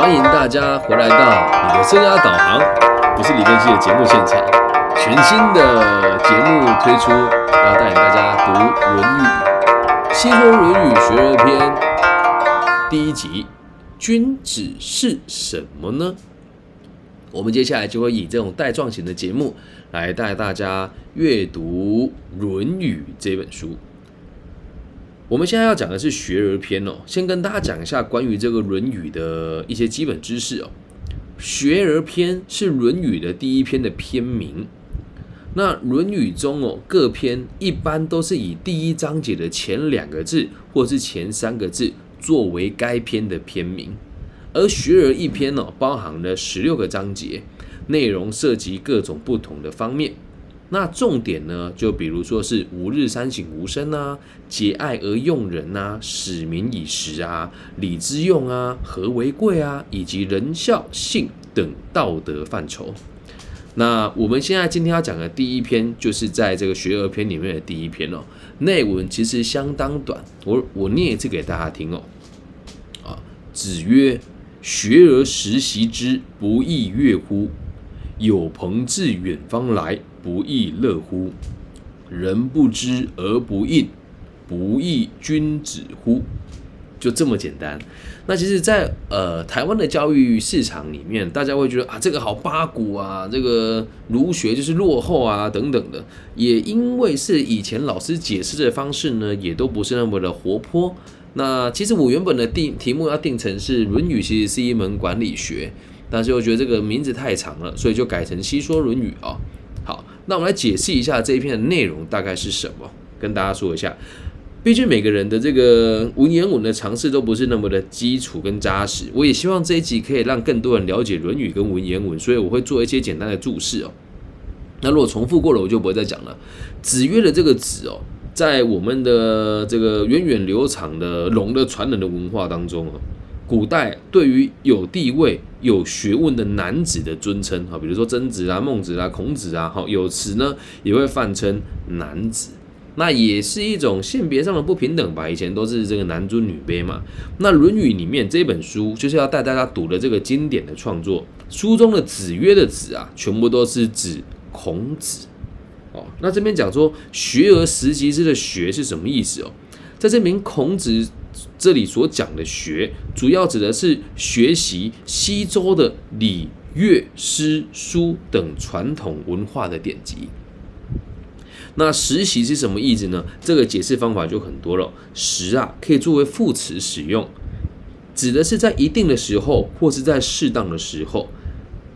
欢迎大家回来到你的生涯导航，不是李根熙的节目现场，全新的节目推出，要带领大家读《论语》，细说《论语·学而篇》第一集：君子是什么呢？我们接下来就会以这种带状型的节目来带大家阅读《论语》这本书。我们现在要讲的是学而篇哦，先跟大家讲一下关于这个《论语》的一些基本知识哦。学而篇是《论语》的第一篇的篇名。那《论语》中哦，各篇一般都是以第一章节的前两个字或是前三个字作为该篇的篇名。而学而一篇呢，包含了十六个章节，内容涉及各种不同的方面。那重点呢，就比如说是吾日三省吾身啊，节爱而用人啊，使民以时啊，礼之用啊，和为贵啊，以及仁孝信等道德范畴。那我们现在今天要讲的第一篇，就是在这个学而篇里面的第一篇哦。内文其实相当短，我我念一次给大家听哦。啊，子曰：“学而时习之，不亦说乎？有朋自远方来。”不亦乐乎？人不知而不愠，不亦君子乎？就这么简单。那其实，在呃台湾的教育市场里面，大家会觉得啊，这个好八股啊，这个儒学就是落后啊，等等的。也因为是以前老师解释的方式呢，也都不是那么的活泼。那其实我原本的定题目要定成是《论语》，其实是一门管理学，但是我觉得这个名字太长了，所以就改成《西说论语》啊。好，那我们来解释一下这一篇的内容大概是什么，跟大家说一下。毕竟每个人的这个文言文的尝试都不是那么的基础跟扎实，我也希望这一集可以让更多人了解《论语》跟文言文，所以我会做一些简单的注释哦。那如果重复过了，我就不会再讲了。子曰的这个“子”哦，在我们的这个源远流长的龙的传人的文化当中哦。古代对于有地位、有学问的男子的尊称，哈，比如说曾子啊、孟子啊、孔子啊，哈，有词呢也会泛称男子，那也是一种性别上的不平等吧。以前都是这个男尊女卑嘛。那《论语》里面这本书就是要带大家读的这个经典的创作，书中的子曰的子啊，全部都是指孔子哦。那这边讲说学而时习之的学是什么意思哦？在这名孔子。这里所讲的学，主要指的是学习西周的礼乐诗书等传统文化的典籍。那实习是什么意思呢？这个解释方法就很多了。实啊，可以作为副词使用，指的是在一定的时候或是在适当的时候。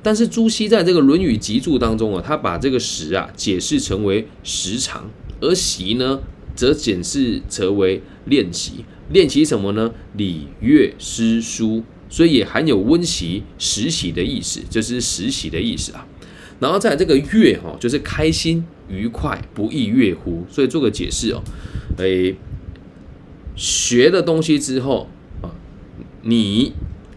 但是朱熹在这个《论语集注》当中啊，他把这个时啊解释成为时长，而习呢，则解释成为练习。练习什么呢？礼乐诗书，所以也含有温习、实习的意思，就是实习的意思啊。然后在这个乐哈，就是开心、愉快，不亦乐乎？所以做个解释哦，诶，学了东西之后啊，你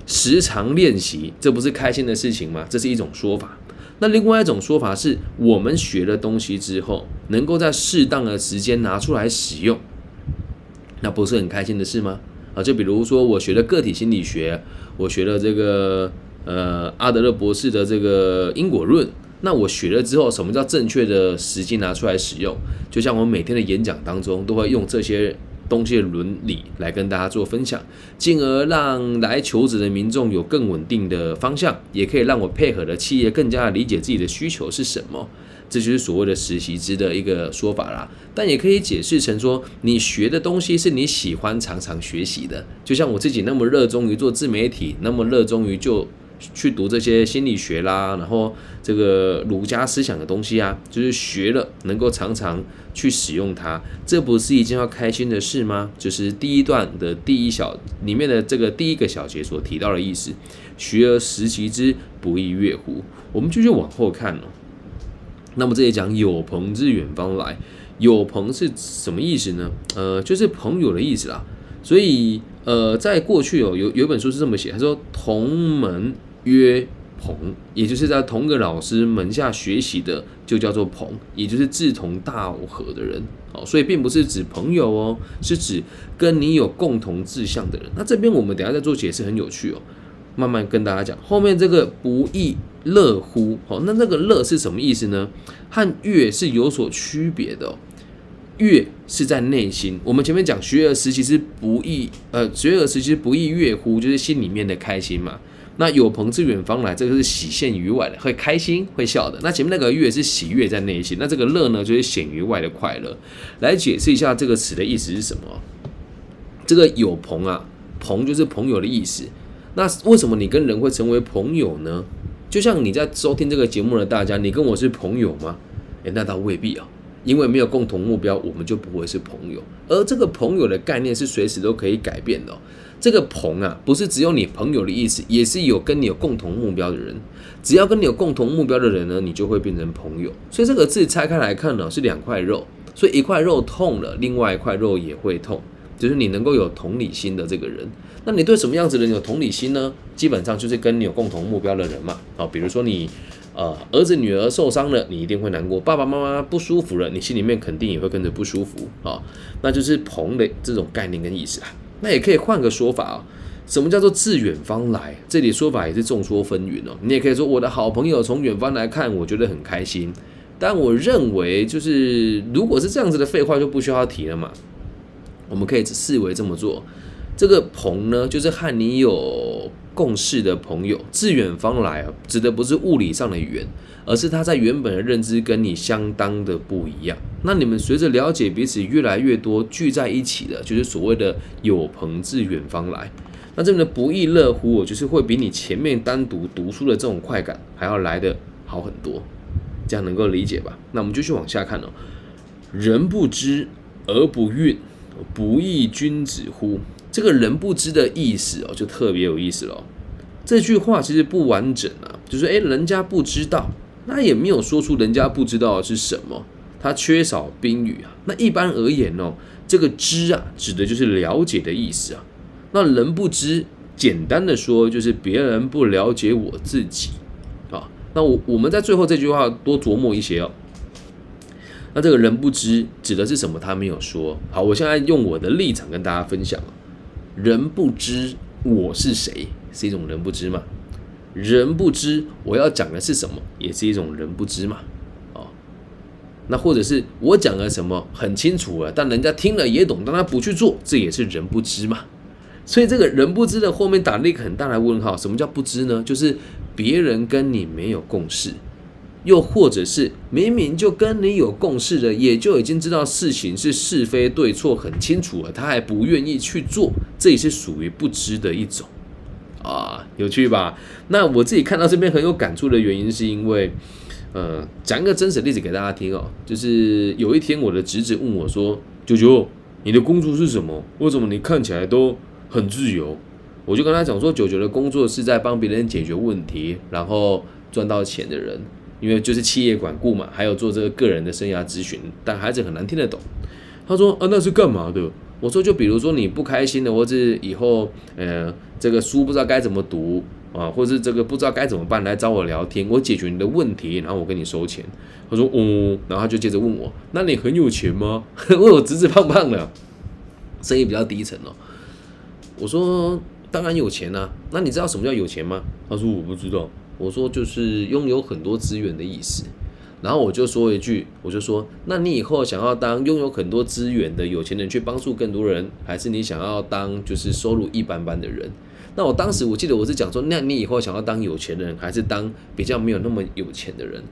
时常练习，这不是开心的事情吗？这是一种说法。那另外一种说法是，我们学了东西之后，能够在适当的时间拿出来使用。那不是很开心的事吗？啊，就比如说我学了个体心理学，我学了这个呃阿德勒博士的这个因果论，那我学了之后，什么叫正确的时机拿出来使用？就像我每天的演讲当中，都会用这些东西的伦理来跟大家做分享，进而让来求职的民众有更稳定的方向，也可以让我配合的企业更加理解自己的需求是什么。这就是所谓的实习之的一个说法啦，但也可以解释成说，你学的东西是你喜欢常常学习的，就像我自己那么热衷于做自媒体，那么热衷于就去读这些心理学啦，然后这个儒家思想的东西啊，就是学了能够常常去使用它，这不是一件要开心的事吗？就是第一段的第一小里面的这个第一个小节所提到的意思，学而时习之，不亦说乎？我们继续往后看哦。那么这里讲有朋自远方来，有朋是什么意思呢？呃，就是朋友的意思啦。所以呃，在过去哦，有有一本书是这么写，他说同门曰朋，也就是在同个老师门下学习的，就叫做朋，也就是志同道合的人。哦，所以并不是指朋友哦，是指跟你有共同志向的人。那这边我们等下再做解释，很有趣哦。慢慢跟大家讲。后面这个不亦乐乎，好，那那个乐是什么意思呢？和乐是有所区别的。乐是在内心。我们前面讲学而时其实不亦，呃，学而时其实不亦乐乎，就是心里面的开心嘛。那有朋自远方来，这个是喜现于外的，会开心会笑的。那前面那个悦是喜悦在内心，那这个乐呢，就是显于外的快乐。来解释一下这个词的意思是什么？这个有朋啊，朋就是朋友的意思。那为什么你跟人会成为朋友呢？就像你在收听这个节目的大家，你跟我是朋友吗？诶，那倒未必啊。因为没有共同目标，我们就不会是朋友。而这个朋友的概念是随时都可以改变的。这个朋啊，不是只有你朋友的意思，也是有跟你有共同目标的人。只要跟你有共同目标的人呢，你就会变成朋友。所以这个字拆开来看呢，是两块肉。所以一块肉痛了，另外一块肉也会痛。就是你能够有同理心的这个人，那你对什么样子的人有同理心呢？基本上就是跟你有共同目标的人嘛。啊，比如说你。呃，儿子女儿受伤了，你一定会难过；爸爸妈妈不舒服了，你心里面肯定也会跟着不舒服啊。那就是朋的这种概念跟意思啊。那也可以换个说法啊，什么叫做自远方来？这里说法也是众说纷纭哦。你也可以说我的好朋友从远方来看，我觉得很开心。但我认为，就是如果是这样子的废话，就不需要提了嘛。我们可以视为这么做。这个朋呢，就是和你有。共事的朋友，自远方来啊，指的不是物理上的远，而是他在原本的认知跟你相当的不一样。那你们随着了解彼此越来越多，聚在一起的，就是所谓的有朋自远方来。那这边的不亦乐乎，我就是会比你前面单独读书的这种快感还要来的好很多。这样能够理解吧？那我们就去往下看哦。人不知而不愠，不亦君子乎？这个人不知的意思哦，就特别有意思了。这句话其实不完整啊，就是诶，人家不知道，那也没有说出人家不知道是什么，他缺少宾语啊。那一般而言哦，这个知啊，指的就是了解的意思啊。那人不知，简单的说就是别人不了解我自己啊。那我我们在最后这句话多琢磨一些哦。那这个人不知指的是什么？他没有说。好，我现在用我的立场跟大家分享人不知我是谁，是一种人不知嘛？人不知我要讲的是什么，也是一种人不知嘛？哦，那或者是我讲了什么很清楚了，但人家听了也懂，但他不去做，这也是人不知嘛？所以这个人不知的后面打了一个很大的问号。什么叫不知呢？就是别人跟你没有共识。又或者是明明就跟你有共识的，也就已经知道事情是是非对错很清楚了，他还不愿意去做，这也是属于不知的一种啊，有趣吧？那我自己看到这边很有感触的原因，是因为，呃，讲一个真实例子给大家听哦，就是有一天我的侄子问我说：“九九，你的工作是什么？为什么你看起来都很自由？”我就跟他讲说：“九九的工作是在帮别人解决问题，然后赚到钱的人。”因为就是企业管顾嘛，还有做这个个人的生涯咨询，但孩子很难听得懂。他说啊，那是干嘛的？我说就比如说你不开心的，或者以后呃这个书不知道该怎么读啊，或是这个不知道该怎么办，来找我聊天，我解决你的问题，然后我跟你收钱。他说哦，然后他就接着问我，那你很有钱吗？问 我直直胖胖的，声音比较低沉哦。我说当然有钱啊，那你知道什么叫有钱吗？他说我不知道。我说就是拥有很多资源的意思，然后我就说一句，我就说，那你以后想要当拥有很多资源的有钱人，去帮助更多人，还是你想要当就是收入一般般的人？那我当时我记得我是讲说，那你以后想要当有钱人，还是当比较没有那么有钱的人？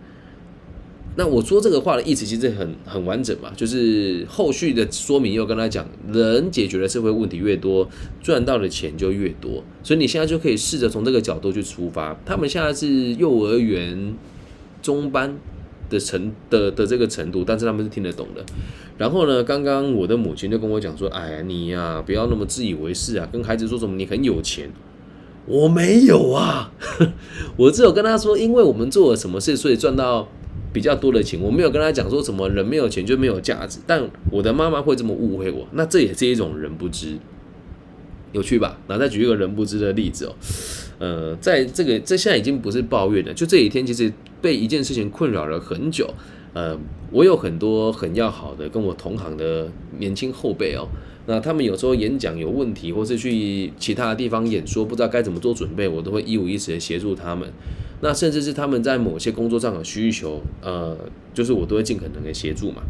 那我说这个话的意思其实很很完整嘛，就是后续的说明又跟他讲，人解决的社会问题越多，赚到的钱就越多，所以你现在就可以试着从这个角度去出发。他们现在是幼儿园中班的程的的这个程度，但是他们是听得懂的。然后呢，刚刚我的母亲就跟我讲说，哎呀，你呀不要那么自以为是啊，跟孩子说什么你很有钱，我没有啊，我只有跟他说，因为我们做了什么事，所以赚到。比较多的钱，我没有跟他讲说什么人没有钱就没有价值，但我的妈妈会这么误会我，那这也是一种人不知，有趣吧？那再举一个人不知的例子哦，呃，在这个这现在已经不是抱怨了，就这几天其实被一件事情困扰了很久，呃，我有很多很要好的跟我同行的年轻后辈哦，那他们有时候演讲有问题，或是去其他的地方演说，不知道该怎么做准备，我都会一五一十的协助他们。那甚至是他们在某些工作上的需求，呃，就是我都会尽可能的协助嘛。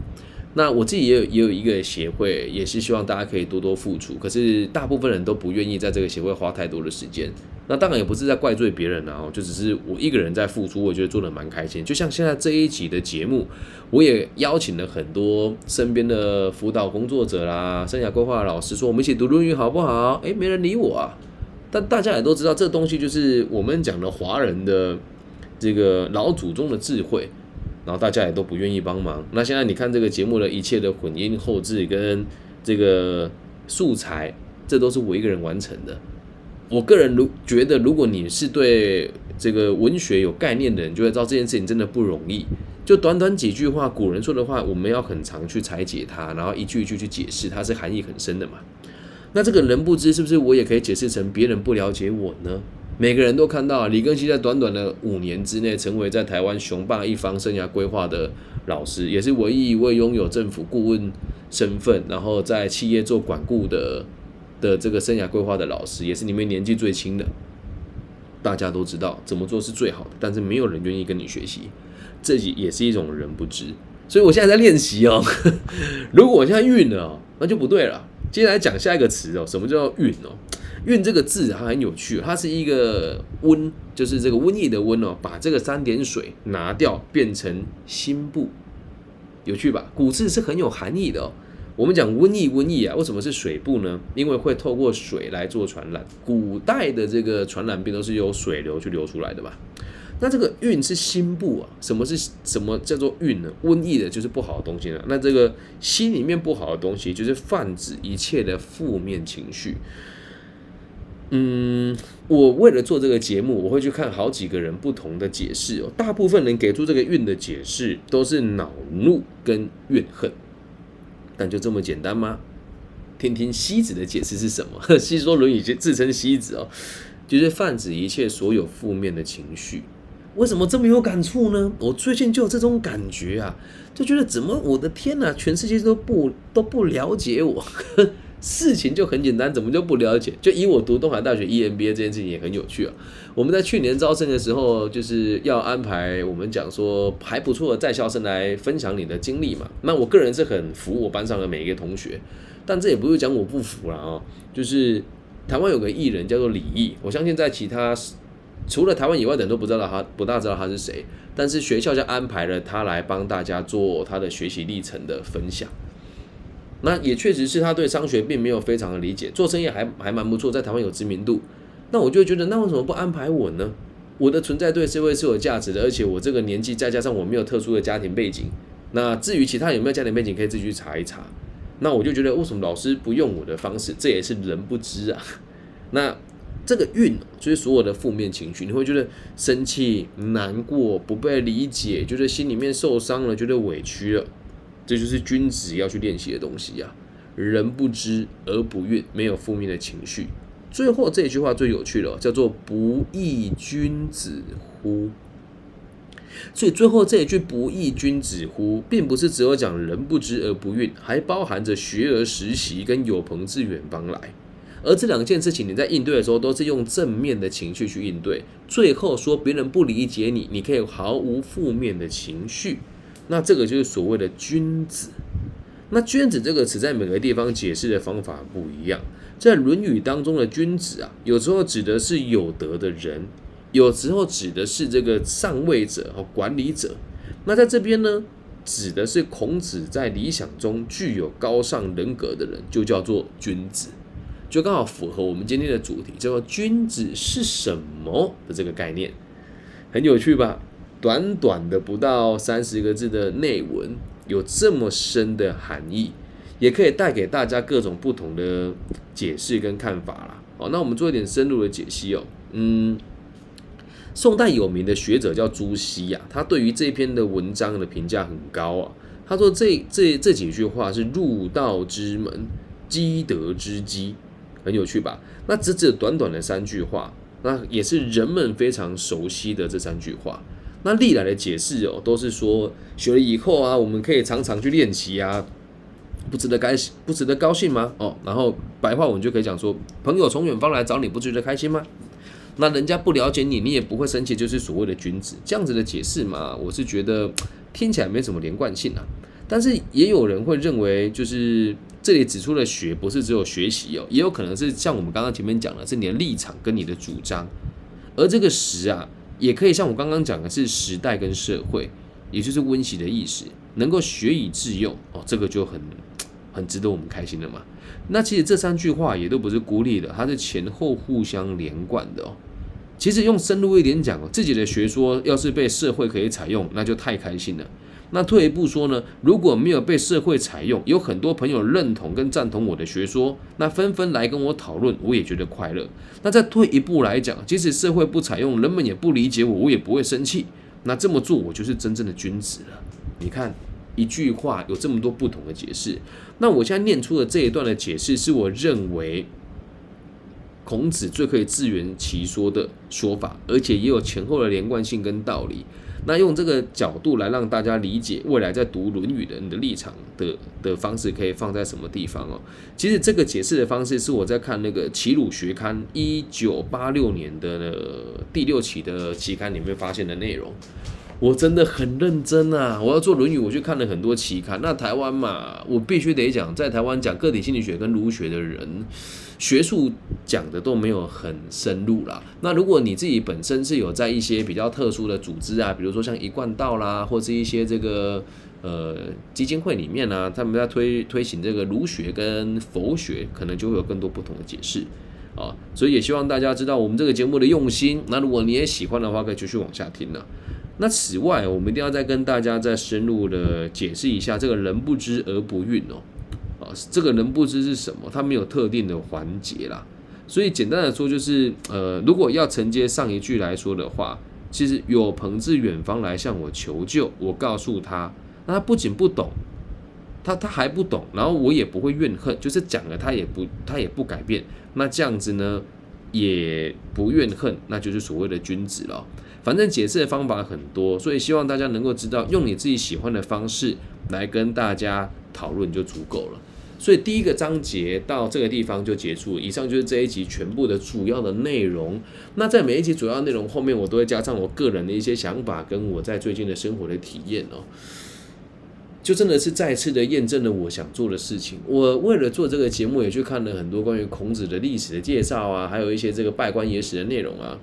那我自己也有也有一个协会，也是希望大家可以多多付出。可是大部分人都不愿意在这个协会花太多的时间。那当然也不是在怪罪别人啊，就只是我一个人在付出，我觉得做的蛮开心。就像现在这一集的节目，我也邀请了很多身边的辅导工作者啦、生涯规划老师，说我们一起读《论语》好不好？诶，没人理我啊。但大家也都知道，这东西就是我们讲的华人的这个老祖宗的智慧。然后大家也都不愿意帮忙。那现在你看这个节目的一切的混音后置跟这个素材，这都是我一个人完成的。我个人如觉得，如果你是对这个文学有概念的人，就会知道这件事情真的不容易。就短短几句话，古人说的话，我们要很长去拆解它，然后一句一句去解释，它是含义很深的嘛。那这个人不知，是不是我也可以解释成别人不了解我呢？每个人都看到李根熙在短短的五年之内，成为在台湾雄霸一方生涯规划的老师，也是唯一一位拥有政府顾问身份，然后在企业做管顾的的这个生涯规划的老师，也是里面年纪最轻的。大家都知道怎么做是最好的，但是没有人愿意跟你学习，这也是一种人不知。所以我现在在练习哦，如果我现在晕了，那就不对了。接下来讲下一个词哦，什么叫运哦？运这个字它很有趣，它是一个瘟，就是这个瘟疫的瘟哦，把这个三点水拿掉，变成心部，有趣吧？古字是很有含义的哦。我们讲瘟疫，瘟疫啊，为什么是水部呢？因为会透过水来做传染。古代的这个传染病都是由水流去流出来的吧？那这个运是心部啊？什么是什么叫做运呢？瘟疫的就是不好的东西了。那这个心里面不好的东西，就是泛指一切的负面情绪。嗯，我为了做这个节目，我会去看好几个人不同的解释哦。大部分人给出这个运的解释都是恼怒跟怨恨，但就这么简单吗？听听西子的解释是什么？西说《论语》自称西子哦，就是泛指一切所有负面的情绪。为什么这么有感触呢？我最近就有这种感觉啊，就觉得怎么我的天哪，全世界都不都不了解我。事情就很简单，怎么就不了解？就以我读东海大学 EMBA 这件事情也很有趣啊。我们在去年招生的时候，就是要安排我们讲说还不错的在校生来分享你的经历嘛。那我个人是很服我班上的每一个同学，但这也不是讲我不服了啊。就是台湾有个艺人叫做李毅，我相信在其他除了台湾以外的人都不知道他，不大知道他是谁。但是学校就安排了他来帮大家做他的学习历程的分享。那也确实是他对商学并没有非常的理解，做生意还还蛮不错，在台湾有知名度。那我就觉得，那为什么不安排我呢？我的存在对社会是有价值的，而且我这个年纪再加上我没有特殊的家庭背景。那至于其他有没有家庭背景，可以自己去查一查。那我就觉得，为什么老师不用我的方式？这也是人不知啊。那这个运就是所有的负面情绪，你会觉得生气、难过、不被理解，觉得心里面受伤了，觉得委屈了。这就是君子要去练习的东西呀。人不知而不愠，没有负面的情绪。最后这句话最有趣了，叫做“不亦君子乎”。所以最后这一句“不亦君子乎”，并不是只有讲人不知而不愠，还包含着学而时习跟有朋自远方来。而这两件事情，你在应对的时候，都是用正面的情绪去应对。最后说别人不理解你，你可以毫无负面的情绪。那这个就是所谓的君子。那君子这个词在每个地方解释的方法不一样。在《论语》当中的君子啊，有时候指的是有德的人，有时候指的是这个上位者和管理者。那在这边呢，指的是孔子在理想中具有高尚人格的人，就叫做君子，就刚好符合我们今天的主题，叫做“君子是什么”的这个概念，很有趣吧？短短的不到三十个字的内文，有这么深的含义，也可以带给大家各种不同的解释跟看法啦。好，那我们做一点深入的解析哦。嗯，宋代有名的学者叫朱熹呀，他对于这篇的文章的评价很高啊。他说这这这几句话是入道之门，积德之基，很有趣吧？那只只短短的三句话，那也是人们非常熟悉的这三句话。那历来的解释哦，都是说学了以后啊，我们可以常常去练习啊，不值得开不值得高兴吗？哦，然后白话文就可以讲说，朋友从远方来找你，不值得开心吗？那人家不了解你，你也不会生气，就是所谓的君子这样子的解释嘛？我是觉得听起来没什么连贯性啊。但是也有人会认为，就是这里指出的学不是只有学习哦，也有可能是像我们刚刚前面讲的，是你的立场跟你的主张。而这个时啊，也可以像我刚刚讲的是时代跟社会，也就是温习的意思，能够学以致用哦，这个就很很值得我们开心的嘛。那其实这三句话也都不是孤立的，它是前后互相连贯的哦。其实用深入一点讲哦，自己的学说要是被社会可以采用，那就太开心了。那退一步说呢，如果没有被社会采用，有很多朋友认同跟赞同我的学说，那纷纷来跟我讨论，我也觉得快乐。那再退一步来讲，即使社会不采用，人们也不理解我，我也不会生气。那这么做，我就是真正的君子了。你看，一句话有这么多不同的解释。那我现在念出的这一段的解释，是我认为孔子最可以自圆其说的说法，而且也有前后的连贯性跟道理。那用这个角度来让大家理解未来在读《论语》的人的立场的的方式，可以放在什么地方哦？其实这个解释的方式是我在看那个《齐鲁学刊》一九八六年的第六期的期刊里面发现的内容。我真的很认真啊！我要做《论语》，我去看了很多期刊。那台湾嘛，我必须得讲，在台湾讲个体心理学跟儒学的人。学术讲的都没有很深入啦。那如果你自己本身是有在一些比较特殊的组织啊，比如说像一贯道啦，或是一些这个呃基金会里面呢，他们在推推行这个儒学跟佛学，可能就会有更多不同的解释啊。所以也希望大家知道我们这个节目的用心。那如果你也喜欢的话，可以继续往下听呢。那此外，我们一定要再跟大家再深入的解释一下这个人不知而不愠哦。啊这个人不知是什么，它没有特定的环节啦，所以简单的说就是，呃，如果要承接上一句来说的话，其实有朋自远方来向我求救，我告诉他，那他不仅不懂，他他还不懂，然后我也不会怨恨，就是讲了他也不他也不改变，那这样子呢也不怨恨，那就是所谓的君子了。反正解释的方法很多，所以希望大家能够知道，用你自己喜欢的方式来跟大家讨论就足够了。所以第一个章节到这个地方就结束。以上就是这一集全部的主要的内容。那在每一集主要内容后面，我都会加上我个人的一些想法，跟我在最近的生活的体验哦。就真的是再次的验证了我想做的事情。我为了做这个节目，也去看了很多关于孔子的历史的介绍啊，还有一些这个拜官野史的内容啊。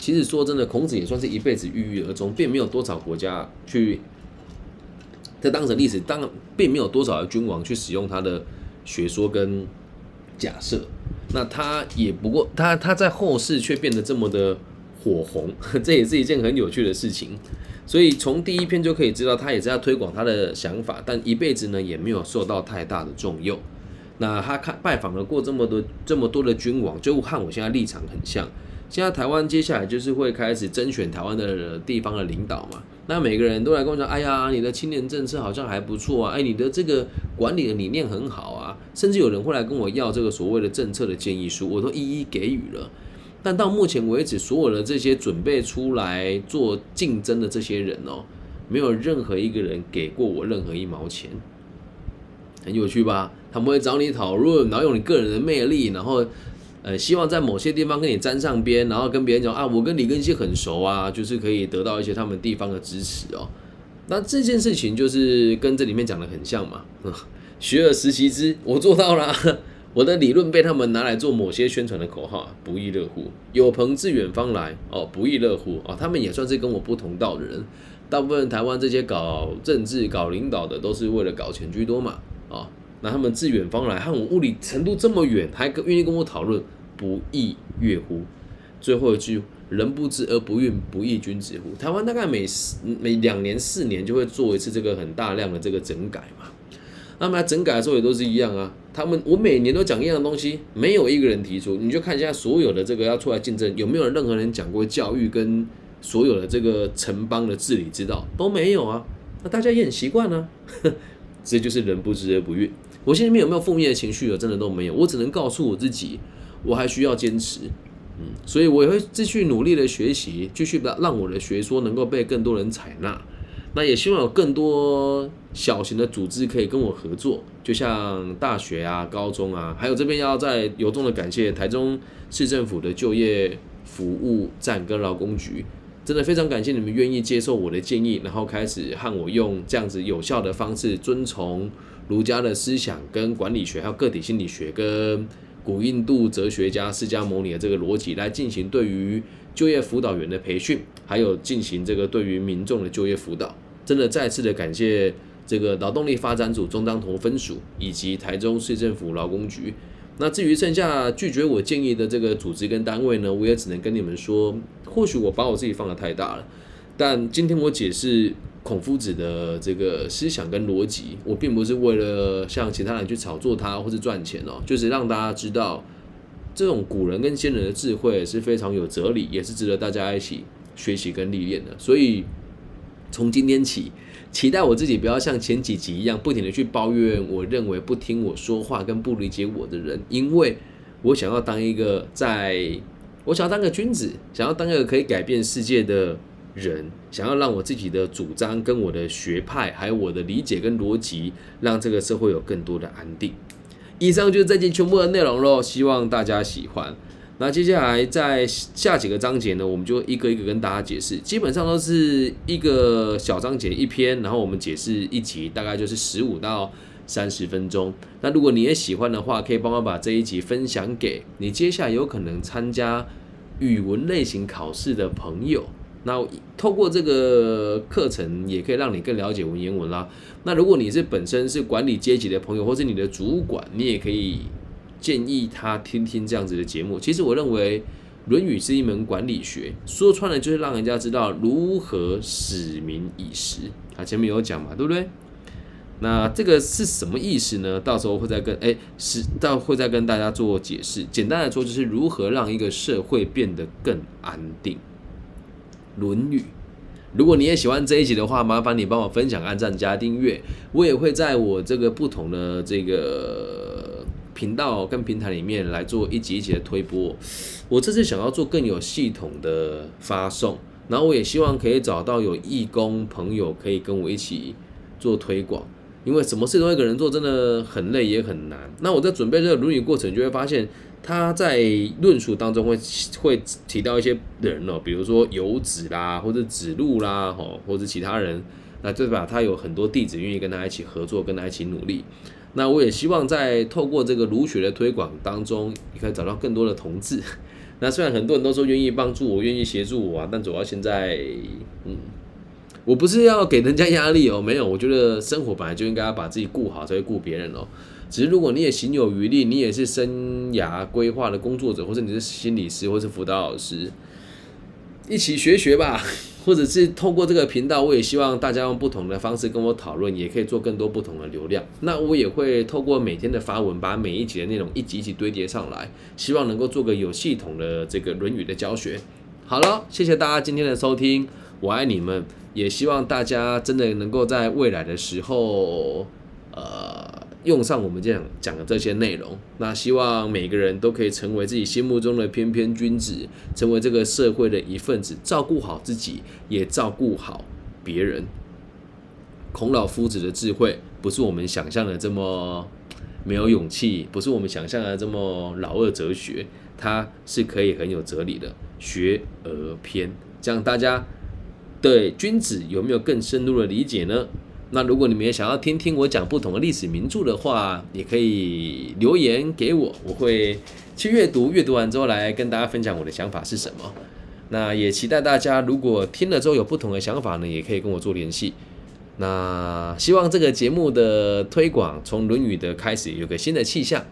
其实说真的，孔子也算是一辈子郁郁而终，并没有多少国家去。在当时历史，当并没有多少的君王去使用他的学说跟假设，那他也不过他他在后世却变得这么的火红，这也是一件很有趣的事情。所以从第一篇就可以知道，他也是在推广他的想法，但一辈子呢也没有受到太大的重用。那他看拜访了过这么多这么多的君王，就和我现在立场很像。现在台湾接下来就是会开始甄选台湾的地方的领导嘛？那每个人都来跟我讲，哎呀，你的青年政策好像还不错啊，哎，你的这个管理的理念很好啊，甚至有人会来跟我要这个所谓的政策的建议书，我都一一给予了。但到目前为止，所有的这些准备出来做竞争的这些人哦，没有任何一个人给过我任何一毛钱，很有趣吧？他们会找你讨论，然后用你个人的魅力，然后。呃，希望在某些地方跟你沾上边，然后跟别人讲啊，我跟李根熙很熟啊，就是可以得到一些他们地方的支持哦。那这件事情就是跟这里面讲的很像嘛，学而时习之，我做到了，我的理论被他们拿来做某些宣传的口号，不亦乐乎。有朋自远方来，哦，不亦乐乎啊，他们也算是跟我不同道的人。大部分台湾这些搞政治、搞领导的，都是为了搞钱居多嘛，啊。那他们自远方来，和我物理程度这么远，还愿意跟我讨论，不亦乐乎？最后一句，人不知而不愠，不亦君子乎？台湾大概每四每两年四年就会做一次这个很大量的这个整改嘛。那么整改的时候也都是一样啊。他们我每年都讲一样的东西，没有一个人提出。你就看一下所有的这个要出来竞争，有没有任何人讲过教育跟所有的这个城邦的治理之道都没有啊？那大家也很习惯呢。这就是人不知而不愠。我心里面有没有负面的情绪？我真的都没有。我只能告诉我自己，我还需要坚持。嗯，所以我也会继续努力的学习，继续让让我的学说能够被更多人采纳。那也希望有更多小型的组织可以跟我合作，就像大学啊、高中啊，还有这边要再由衷的感谢台中市政府的就业服务站跟劳工局，真的非常感谢你们愿意接受我的建议，然后开始和我用这样子有效的方式，遵从儒家的思想跟管理学，还有个体心理学跟古印度哲学家释迦牟尼的这个逻辑来进行对于。就业辅导员的培训，还有进行这个对于民众的就业辅导，真的再次的感谢这个劳动力发展组中当同分署以及台中市政府劳工局。那至于剩下拒绝我建议的这个组织跟单位呢，我也只能跟你们说，或许我把我自己放的太大了。但今天我解释孔夫子的这个思想跟逻辑，我并不是为了向其他人去炒作他或是赚钱哦，就是让大家知道。这种古人跟先人的智慧是非常有哲理，也是值得大家一起学习跟历练的。所以从今天起，期待我自己不要像前几集一样，不停的去抱怨我认为不听我说话跟不理解我的人，因为我想要当一个在，我想要当个君子，想要当一个可以改变世界的人，想要让我自己的主张跟我的学派，还有我的理解跟逻辑，让这个社会有更多的安定。以上就是这集全部的内容喽，希望大家喜欢。那接下来在下几个章节呢，我们就一个一个跟大家解释，基本上都是一个小章节一篇，然后我们解释一集，大概就是十五到三十分钟。那如果你也喜欢的话，可以帮我把这一集分享给你接下来有可能参加语文类型考试的朋友。那透过这个课程，也可以让你更了解文言文啦。那如果你是本身是管理阶级的朋友，或是你的主管，你也可以建议他听听这样子的节目。其实我认为《论语》是一门管理学，说穿了就是让人家知道如何使民以时。啊，前面有讲嘛，对不对？那这个是什么意思呢？到时候会再跟哎，是到会再跟大家做解释。简单来说，就是如何让一个社会变得更安定。《论语》，如果你也喜欢这一集的话，麻烦你帮我分享、按赞、加订阅。我也会在我这个不同的这个频道跟平台里面来做一集一集的推播。我这次想要做更有系统的发送，然后我也希望可以找到有义工朋友可以跟我一起做推广。因为什么事都一个人做，真的很累也很难。那我在准备这个《论语》过程，就会发现。他在论述当中会会提到一些人哦，比如说游子啦，或者子路啦，吼，或者其他人，那对吧？他有很多弟子愿意跟他一起合作，跟他一起努力。那我也希望在透过这个儒学的推广当中，你可以找到更多的同志。那虽然很多人都说愿意帮助我，愿意协助我啊，但主要现在，嗯，我不是要给人家压力哦，没有，我觉得生活本来就应该要把自己顾好，才会顾别人哦。只是如果你也行有余力，你也是生涯规划的工作者，或者你是心理师，或是辅导老师，一起学学吧。或者是透过这个频道，我也希望大家用不同的方式跟我讨论，也可以做更多不同的流量。那我也会透过每天的发文，把每一集的内容一集一集堆叠上来，希望能够做个有系统的这个《论语》的教学。好了，谢谢大家今天的收听，我爱你们，也希望大家真的能够在未来的时候，呃。用上我们这样讲的这些内容，那希望每个人都可以成为自己心目中的翩翩君子，成为这个社会的一份子，照顾好自己，也照顾好别人。孔老夫子的智慧不是我们想象的这么没有勇气，不是我们想象的这么老二哲学，它是可以很有哲理的。学而篇，这样大家对君子有没有更深入的理解呢？那如果你们也想要听听我讲不同的历史名著的话，也可以留言给我，我会去阅读，阅读完之后来跟大家分享我的想法是什么。那也期待大家如果听了之后有不同的想法呢，也可以跟我做联系。那希望这个节目的推广从《论语》的开始有个新的气象。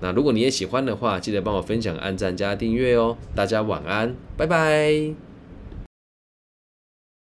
那如果你也喜欢的话，记得帮我分享、按赞加订阅哦。大家晚安，拜拜。